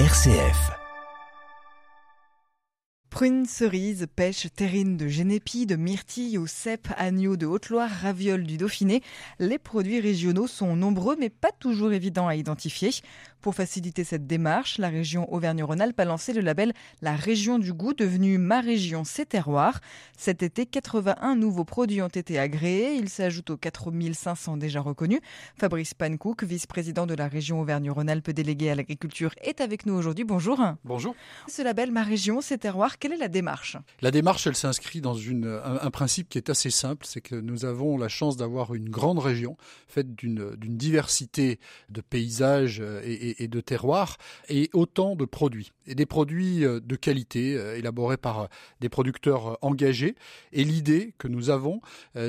RCF. Prunes, cerises, pêches, terrines de Génépi, de myrtille au cèpe, agneau de Haute-Loire, ravioles du Dauphiné, les produits régionaux sont nombreux mais pas toujours évidents à identifier. Pour faciliter cette démarche, la région Auvergne-Rhône-Alpes a lancé le label La Région du Goût, devenu Ma Région, C'est Terroir. Cet été, 81 nouveaux produits ont été agréés. Ils s'ajoutent aux 4500 déjà reconnus. Fabrice Pankouk, vice-président de la région Auvergne-Rhône-Alpes délégué à l'agriculture, est avec nous aujourd'hui. Bonjour. Bonjour. Ce label Ma Région, C'est Terroir, quelle est la démarche? La démarche, elle s'inscrit dans une, un, un, principe qui est assez simple, c'est que nous avons la chance d'avoir une grande région faite d'une diversité de paysages et, et et, de terroirs et autant de produits et des produits euh, de qualité euh, élaborés par euh, des producteurs engagés. Et l'idée que nous avons,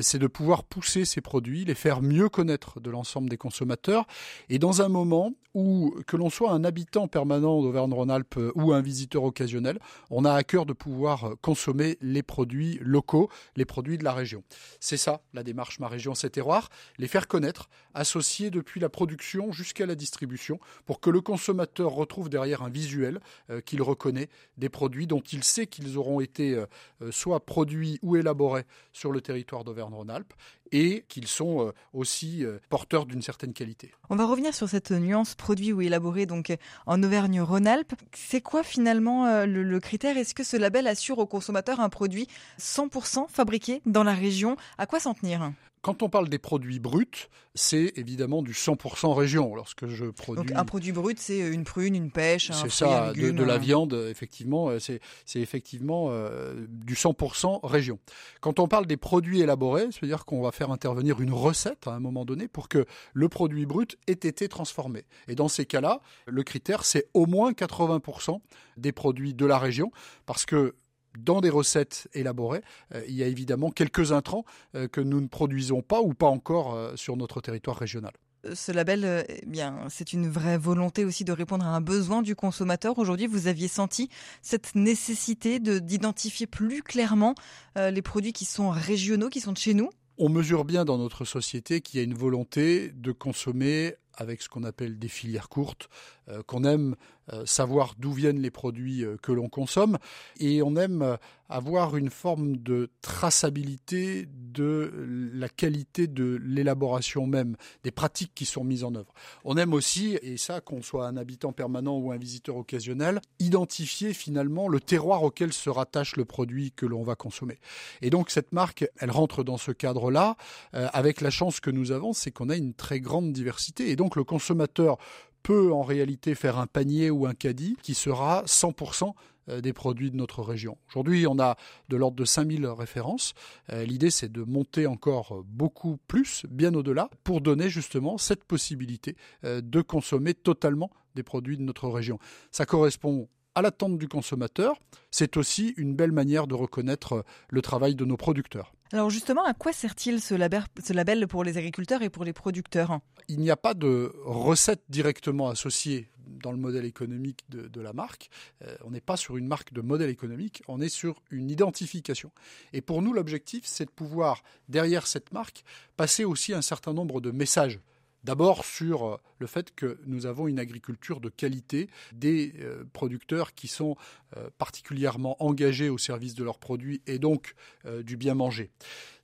c'est de pouvoir pousser ces produits, les faire mieux connaître de l'ensemble des consommateurs et dans un moment où que l'on soit un habitant permanent d'Auvergne-Rhône-Alpes ou un visiteur occasionnel, on a à cœur de pouvoir consommer les produits locaux, les produits de la région. C'est ça la démarche Ma Région, c'est terroir, les faire connaître, associer depuis la production jusqu'à la distribution pour que le consommateur retrouve derrière un visuel euh, qu'il reconnaît des produits dont il sait qu'ils auront été euh, euh, soit produits ou élaborés sur le territoire d'Auvergne-Rhône-Alpes et qu'ils sont aussi porteurs d'une certaine qualité. On va revenir sur cette nuance produit ou élaboré donc en Auvergne-Rhône-Alpes. C'est quoi finalement le, le critère? Est-ce que ce label assure au consommateur un produit 100% fabriqué dans la région? À quoi s'en tenir? Quand on parle des produits bruts, c'est évidemment du 100% région. Lorsque je produis. Donc un produit brut, c'est une prune, une pêche, un C'est ça, de, la viande, effectivement, euh, c'est, c'est effectivement euh, du 100% région. Quand on parle des produits élaborés, c'est-à-dire qu'on va faire intervenir une recette à un moment donné pour que le produit brut ait été transformé. Et dans ces cas-là, le critère, c'est au moins 80% des produits de la région, parce que dans des recettes élaborées, euh, il y a évidemment quelques intrants euh, que nous ne produisons pas ou pas encore euh, sur notre territoire régional. Ce label, eh bien, c'est une vraie volonté aussi de répondre à un besoin du consommateur. Aujourd'hui, vous aviez senti cette nécessité de d'identifier plus clairement les produits qui sont régionaux, qui sont de chez nous? On mesure bien dans notre société qu'il y a une volonté de consommer avec ce qu'on appelle des filières courtes, euh, qu'on aime savoir d'où viennent les produits euh, que l'on consomme, et on aime avoir une forme de traçabilité de la qualité de l'élaboration même, des pratiques qui sont mises en œuvre. On aime aussi, et ça qu'on soit un habitant permanent ou un visiteur occasionnel, identifier finalement le terroir auquel se rattache le produit que l'on va consommer. Et donc cette marque, elle rentre dans ce cadre-là, avec la chance que nous avons, c'est qu'on a une très grande diversité. Et donc le consommateur peut en réalité faire un panier ou un caddie qui sera 100% euh, des produits de notre région. Aujourd'hui, on a de l'ordre de 5000 références. Euh, l'idée, c'est de monter encore beaucoup plus, bien au-delà, pour donner justement cette possibilité euh, de consommer totalement des produits de notre région. Ça correspond à l'attente du consommateur. C'est aussi une belle manière de reconnaître le travail de nos producteurs. Alors justement, à quoi sert-il ce label, pour les agriculteurs et pour les producteurs? Il n'y a pas de recette directement associée dans le modèle économique de, la marque. Euh, on n'est pas sur une marque de modèle économique, on est sur une identification. Et pour nous, l'objectif, c'est de pouvoir, derrière cette marque, passer aussi un certain nombre de messages D'abord sur euh, le fait que nous avons une agriculture de qualité, des euh, producteurs qui sont euh, particulièrement engagés au service de leurs produits et donc du bien manger.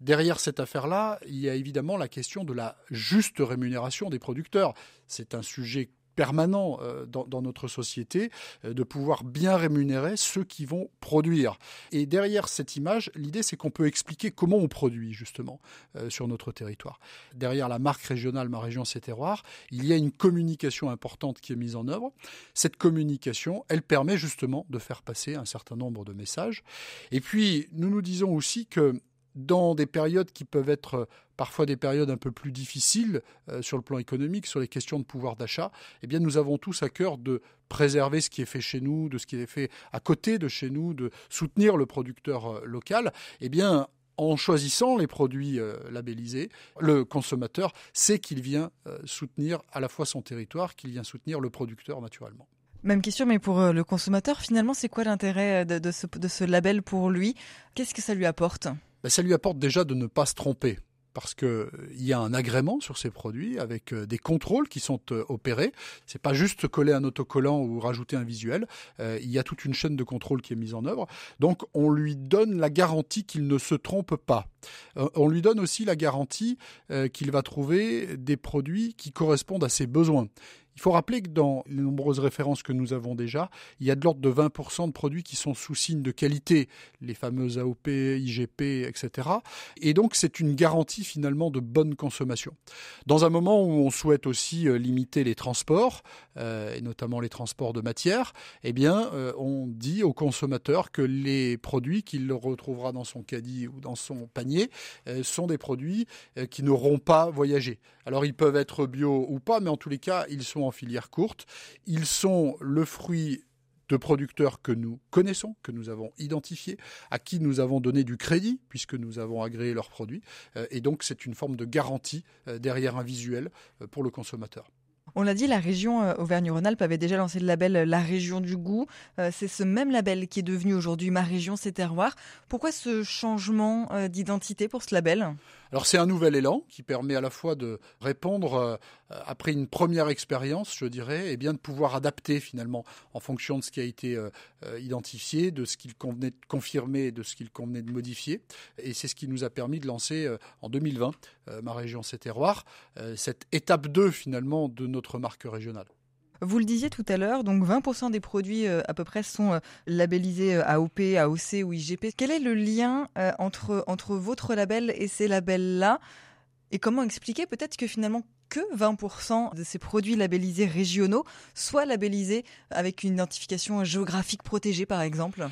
Derrière cette affaire-là, il y a évidemment la question de la juste rémunération des producteurs. C'est un sujet permanent euh, dans, notre société, euh, de pouvoir bien rémunérer ceux qui vont produire. Et derrière cette image, l'idée c'est qu'on peut expliquer comment on produit justement euh, sur notre territoire. Derrière la marque régionale Ma Région C'est Terroir, il y a une communication importante qui est mise en œuvre. Cette communication, elle permet justement de faire passer un certain nombre de messages. Et puis, nous nous disons aussi que dans des périodes qui peuvent être euh, parfois des périodes un peu plus difficiles euh, sur le plan économique, sur les questions de pouvoir d'achat, eh bien nous avons tous à cœur de préserver ce qui est fait chez nous, de ce qui est fait à côté de chez nous, de soutenir le producteur euh, local. Eh bien en choisissant les produits labellisés, le consommateur sait qu'il vient soutenir à la fois son territoire, qu'il vient soutenir le producteur naturellement. Même question, mais pour le consommateur, finalement, c'est quoi l'intérêt de, ce, de ce label pour lui? Qu'est-ce que ça lui apporte? Ben, ça lui apporte déjà de ne pas se tromper. parce qu'il euh, y a un agrément sur ces produits avec euh, des contrôles qui sont opérés. C'est pas juste coller un autocollant ou rajouter un visuel. il y a toute une chaîne de contrôle qui est mise en œuvre. Donc on lui donne la garantie qu'il ne se trompe pas. on lui donne aussi la garantie qu'il va trouver des produits qui correspondent à ses besoins. Il faut rappeler que dans les nombreuses références que nous avons déjà, il y a de l'ordre de 20% de produits qui sont sous signe de qualité, les fameuses AOP, IGP, etc. Et donc c'est une garantie finalement de bonne consommation. Dans un moment où on souhaite aussi euh, limiter les transports, euh, et notamment les transports de matière, eh bien euh, on dit au consommateur que les produits qu'il retrouvera dans son caddie ou dans son panier sont des produits qui n'auront pas voyagé. Alors ils peuvent être bio ou pas, mais en tous les cas ils sont en filière courte. Ils sont le fruit de producteurs que nous connaissons, que nous avons identifiés, à qui nous avons donné du crédit, puisque nous avons agréé leurs produits. Euh, et donc, c'est une forme de garantie euh, derrière un visuel euh, pour le consommateur. On l'a dit, la région Auvergne-Rhône-Alpes avait déjà lancé le label La Région du Goût. C'est ce même label qui est devenu aujourd'hui Ma Région, C'est Terroir. Pourquoi ce changement d'identité pour ce label? Alors c'est un nouvel élan qui permet à la fois de répondre euh, après une première expérience, je dirais, et bien de pouvoir adapter finalement en fonction de ce qui a été euh, euh, identifié, de ce qu'il convenait de confirmer, de ce qu'il convenait de modifier. Et c'est ce qui nous a permis de lancer en 2020 ma région, c'est terroir, cette étape 2 finalement de notre marque régionale. Vous le disiez tout à l'heure, donc 20% des produits euh, à peu près sont euh, labellisés euh, AOP, AOC ou IGP. Quel est le lien entre, entre votre label et ces labels-là? Et comment expliquer peut-être que finalement que 20% de ces produits labellisés régionaux soient labellisés avec une identification géographique protégée par exemple?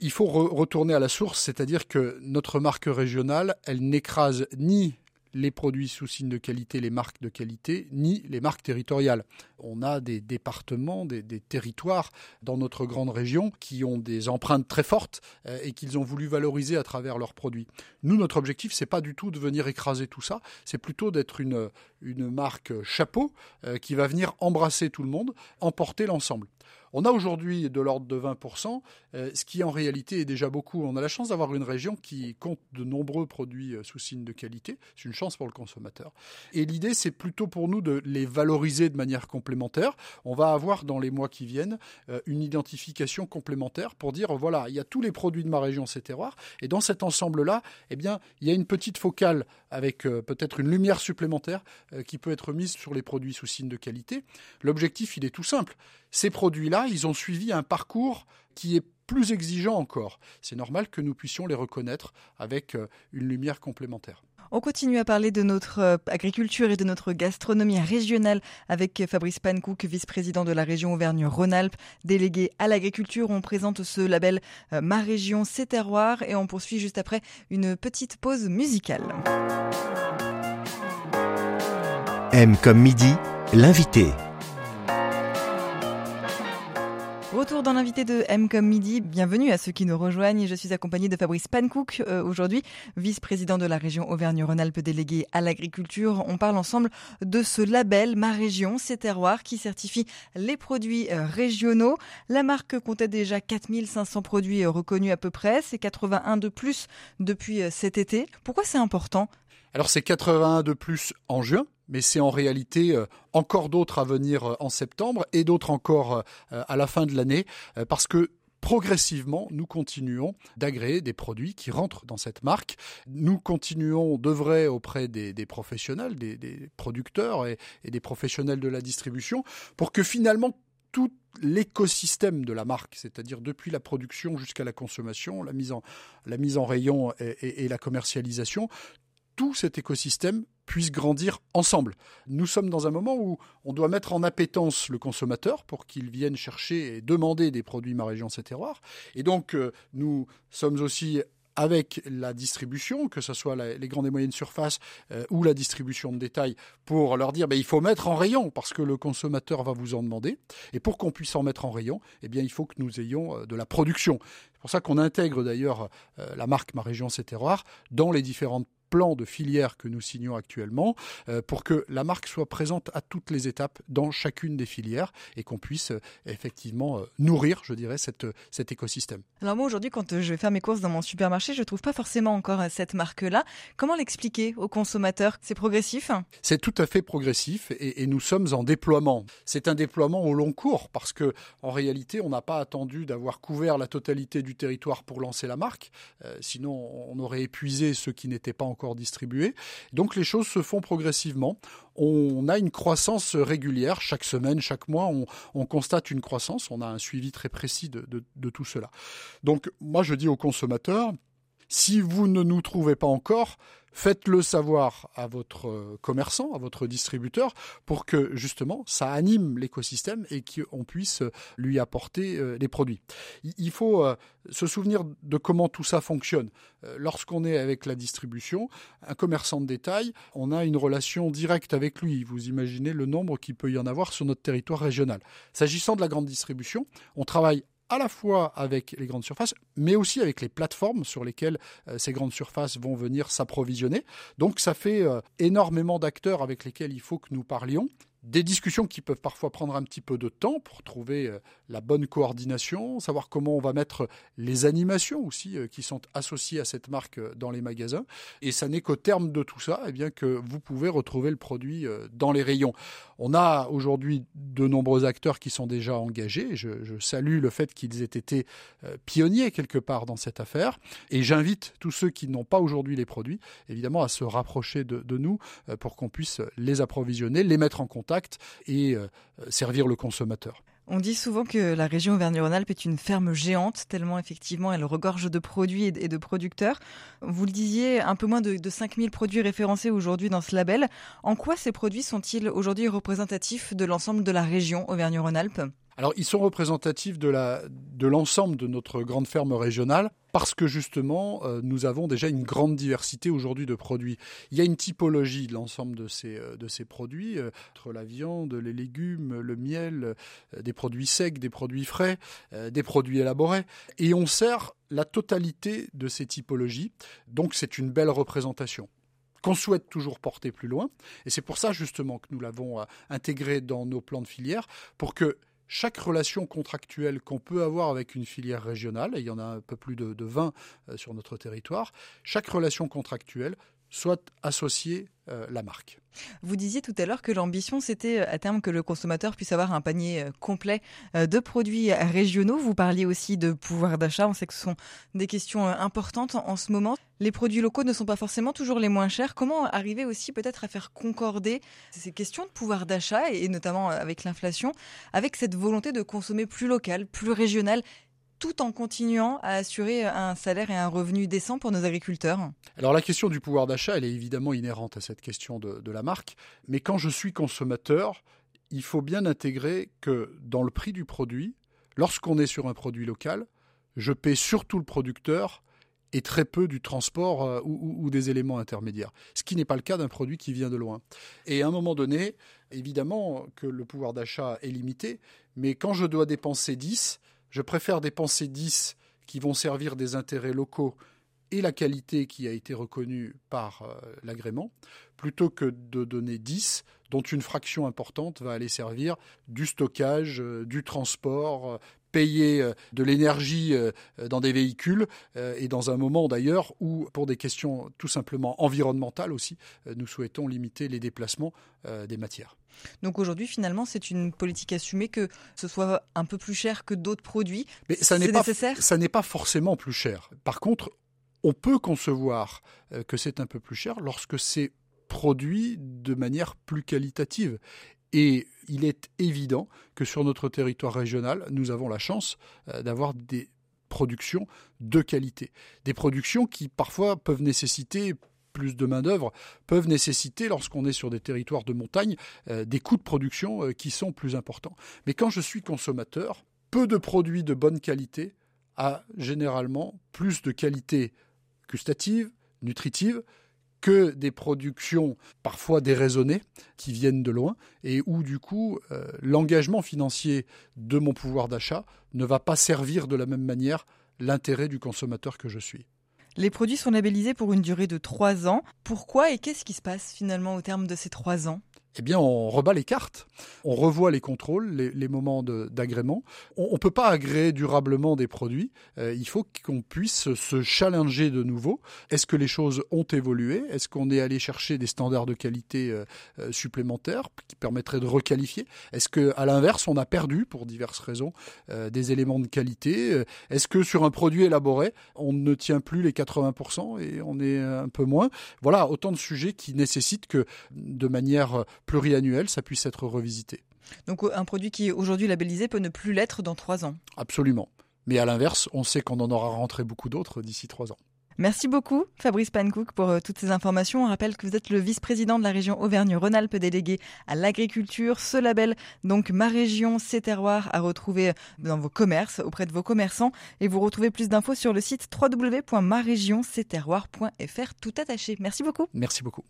Il faut retourner à la source, c'est-à-dire que notre marque régionale, elle n'écrase ni les produits sous signe de qualité, les marques de qualité, ni les marques territoriales. On a des départements, des, territoires dans notre grande région qui ont des empreintes très fortes euh, et qu'ils ont voulu valoriser à travers leurs produits. Nous, notre objectif, c'est pas du tout de venir écraser tout ça, c'est plutôt d'être une, marque chapeau euh, qui va venir embrasser tout le monde, emporter l'ensemble. On a aujourd'hui de l'ordre de 20%, euh, ce qui en réalité est déjà beaucoup. On a la chance d'avoir une région qui compte de nombreux produits euh, sous signe de qualité. C'est une chance pour le consommateur. Et l'idée, c'est plutôt pour nous de les valoriser de manière complémentaire. On va avoir dans les mois qui viennent euh, une identification complémentaire pour dire voilà, il y a tous les produits de ma région, ces terroirs. Et dans cet ensemble-là, eh bien, il y a une petite focale avec peut-être une lumière supplémentaire qui peut être mise sur les produits sous signe de qualité. L'objectif, il est tout simple. Ces produits-là, ils ont suivi un parcours qui est plus exigeant encore. C'est normal que nous puissions les reconnaître avec euh, une lumière complémentaire. On continue à parler de notre euh, agriculture et de notre gastronomie régionale avec Fabrice Pankouk, vice-président de la région Auvergne-Rhône-Alpes, délégué à l'agriculture. On présente ce label euh, Ma région, c'est terroir et on poursuit juste après une petite pause musicale. M comme midi, l'invité. Retour dans l'invité de M midi. Bienvenue à ceux qui nous rejoignent. Je suis accompagnée de Fabrice Pankouk euh, aujourd'hui, vice-président de la région Auvergne-Rhône-Alpes délégué à l'agriculture. On parle ensemble de ce label Ma région, c'est terroir qui certifie les produits euh, régionaux. La marque comptait déjà 4500 produits euh, reconnus à peu près. C'est 81 de plus depuis cet été. Pourquoi c'est important? Alors c'est 81 de plus en juin, mais c'est en réalité euh, encore d'autres à venir euh, en septembre et d'autres encore euh, à la fin de l'année, parce que progressivement, nous continuons d'agréer des produits qui rentrent dans cette marque. Nous continuons d'œuvrer auprès des, professionnels, des, producteurs et, des professionnels de la distribution pour que finalement tout l'écosystème de la marque, c'est-à-dire depuis la production jusqu'à la consommation, la mise en, la mise en rayon et la commercialisation, tout cet écosystème puisse grandir ensemble. Nous sommes dans un moment où on doit mettre en appétence le consommateur pour qu'il vienne chercher et demander des produits Ma Région, c'est terroir. Et donc, euh, nous sommes aussi avec la distribution, que ce soit les grandes et moyennes surfaces euh, ou la distribution de détail, pour leur dire ben, il faut mettre en rayon parce que le consommateur va vous en demander. Et pour qu'on puisse en mettre en rayon, eh bien, il faut que nous ayons euh, de la production. C'est pour ça qu'on intègre d'ailleurs la marque Ma Région, c'est terroir dans les différentes plan de filière que nous signons actuellement euh, pour que la marque soit présente à toutes les étapes dans chacune des filières et qu'on puisse euh, effectivement euh, nourrir, je dirais, cette, cet écosystème. Alors moi aujourd'hui, quand je vais faire mes courses dans mon supermarché, je ne trouve pas forcément encore cette marque-là. Comment l'expliquer aux consommateurs? C'est progressif? C'est tout à fait progressif et, et nous sommes en déploiement. C'est un déploiement au long cours parce que en réalité, on n'a pas attendu d'avoir couvert la totalité du territoire pour lancer la marque. sinon, on aurait épuisé ceux qui n'étaient pas encore distribués. Donc les choses se font progressivement. On a une croissance régulière chaque semaine, chaque mois. On, constate une croissance. On a un suivi très précis de, de tout cela. Donc moi, je dis aux consommateurs, si vous ne nous trouvez pas encore, faites-le savoir à votre euh, commerçant, à votre distributeur, pour que justement ça anime l'écosystème et qu'on puisse euh, lui apporter euh, les produits. Il faut se souvenir de comment tout ça fonctionne. Lorsqu'on est avec la distribution, un commerçant de détail, on a une relation directe avec lui. Vous imaginez le nombre qu'il peut y en avoir sur notre territoire régional. S'agissant de la grande distribution, on travaille à la fois avec les grandes surfaces, mais aussi avec les plateformes sur lesquelles euh, ces grandes surfaces vont venir s'approvisionner. Donc ça fait euh, énormément d'acteurs avec lesquels il faut que nous parlions des discussions qui peuvent parfois prendre un petit peu de temps pour trouver euh, la bonne coordination, savoir comment on va mettre les animations aussi euh, qui sont associées à cette marque euh, dans les magasins. Et ça n'est qu'au terme de tout ça eh que vous pouvez retrouver le produit dans les rayons. On a aujourd'hui de nombreux acteurs qui sont déjà engagés. Je, salue le fait qu'ils aient été pionniers quelque part dans cette affaire. Et j'invite tous ceux qui n'ont pas aujourd'hui les produits, évidemment, à se rapprocher de, nous pour qu'on puisse les approvisionner, les mettre en contact et euh, servir le consommateur. On dit souvent que la région Auvergne-Rhône-Alpes est une ferme géante, tellement effectivement elle regorge de produits et de producteurs. Vous le disiez, un peu moins de, de 5000 produits référencés aujourd'hui dans ce label. En quoi ces produits sont-ils aujourd'hui représentatifs de l'ensemble de la région Auvergne-Rhône-Alpes? Alors, ils sont représentatifs de l'ensemble de, notre grande ferme régionale parce que justement, euh, nous avons déjà une grande diversité aujourd'hui de produits. Il y a une typologie de l'ensemble de ces, euh, produits, euh, entre la viande, les légumes, le miel, des produits secs, des produits frais, des produits élaborés. Et on sert la totalité de ces typologies. Donc, c'est une belle représentation qu'on souhaite toujours porter plus loin. Et c'est pour ça justement que nous l'avons intégré dans nos plans de filière, pour que chaque relation contractuelle qu'on peut avoir avec une filière régionale, et il y en a un peu plus de, 20 euh, sur notre territoire, chaque relation contractuelle soit associée euh, la marque. Vous disiez tout à l'heure que l'ambition, c'était euh, à terme que le consommateur puisse avoir un panier euh, complet de produits régionaux. Vous parliez aussi de pouvoir d'achat. On sait que ce sont des questions importantes en ce moment. Les produits locaux ne sont pas forcément toujours les moins chers. Comment arriver aussi peut-être à faire concorder ces questions de pouvoir d'achat, et notamment avec l'inflation, avec cette volonté de consommer plus local, plus régional tout en continuant à assurer un salaire et un revenu décent pour nos agriculteurs Alors la question du pouvoir d'achat, elle est évidemment inhérente à cette question de, la marque, mais quand je suis consommateur, il faut bien intégrer que dans le prix du produit, lorsqu'on est sur un produit local, je paie surtout le producteur et très peu du transport euh, ou, ou, des éléments intermédiaires. Ce qui n'est pas le cas d'un produit qui vient de loin. Et à un moment donné, évidemment que le pouvoir d'achat est limité, mais quand je dois dépenser 10, je préfère dépenser 10 qui vont servir des intérêts locaux et la qualité qui a été reconnue par euh, l'agrément, plutôt que de donner 10 dont une fraction importante va aller servir du stockage, euh, du transport, euh, payer de l'énergie dans des véhicules et dans un moment d'ailleurs où, pour des questions tout simplement environnementales aussi, nous souhaitons limiter les déplacements des matières. Donc aujourd'hui, finalement, c'est une politique assumée que ce soit un peu plus cher que d'autres produits. Mais ça n'est pas ça n'est pas forcément plus cher. Par contre, on peut concevoir euh, que c'est un peu plus cher lorsque c'est produit de manière plus qualitative. Et il est évident que sur notre territoire régional, nous avons la chance euh, d'avoir des productions de qualité. Des productions qui parfois peuvent nécessiter plus de main-d'œuvre peuvent nécessiter, lorsqu'on est sur des territoires de montagne, euh, des coûts de production euh, qui sont plus importants. Mais quand je suis consommateur, peu de produits de bonne qualité a généralement plus de qualité gustative, nutritive, que des productions parfois déraisonnées qui viennent de loin et où du coup euh, l'engagement financier de mon pouvoir d'achat ne va pas servir de la même manière l'intérêt du consommateur que je suis. Les produits sont labellisés pour une durée de 3 ans. Pourquoi et qu'est-ce qui se passe finalement au terme de ces 3 ans? Eh bien, on rebat les cartes, on revoit les contrôles, les, moments d'agrément. On ne peut pas agréer durablement des produits. Euh, il faut qu'on puisse se challenger de nouveau. Est-ce que les choses ont évolué? Est-ce qu'on est allé chercher des standards de qualité euh, euh, supplémentaires qui permettraient de requalifier? Est-ce que, à l'inverse, on a perdu, pour diverses raisons, des éléments de qualité? Est-ce que sur un produit élaboré, on ne tient plus les 80% et on est un peu moins? Voilà, autant de sujets qui nécessitent que, de manière pluriannuel, ça puisse être revisité. Donc un produit qui est aujourd'hui labellisé peut ne plus l'être dans trois ans Absolument. Mais à l'inverse, on sait qu'on en aura rentré beaucoup d'autres d'ici trois ans. Merci beaucoup Fabrice Pancook pour euh, toutes ces informations. On rappelle que vous êtes le vice-président de la région Auvergne-Rhône-Alpes délégué à l'agriculture. Ce label, donc Ma Région, ses terroirs, à retrouver dans vos commerces, auprès de vos commerçants. Et vous retrouvez plus d'infos sur le site www.maregionceterroirs.fr tout attaché. Merci beaucoup. Merci beaucoup.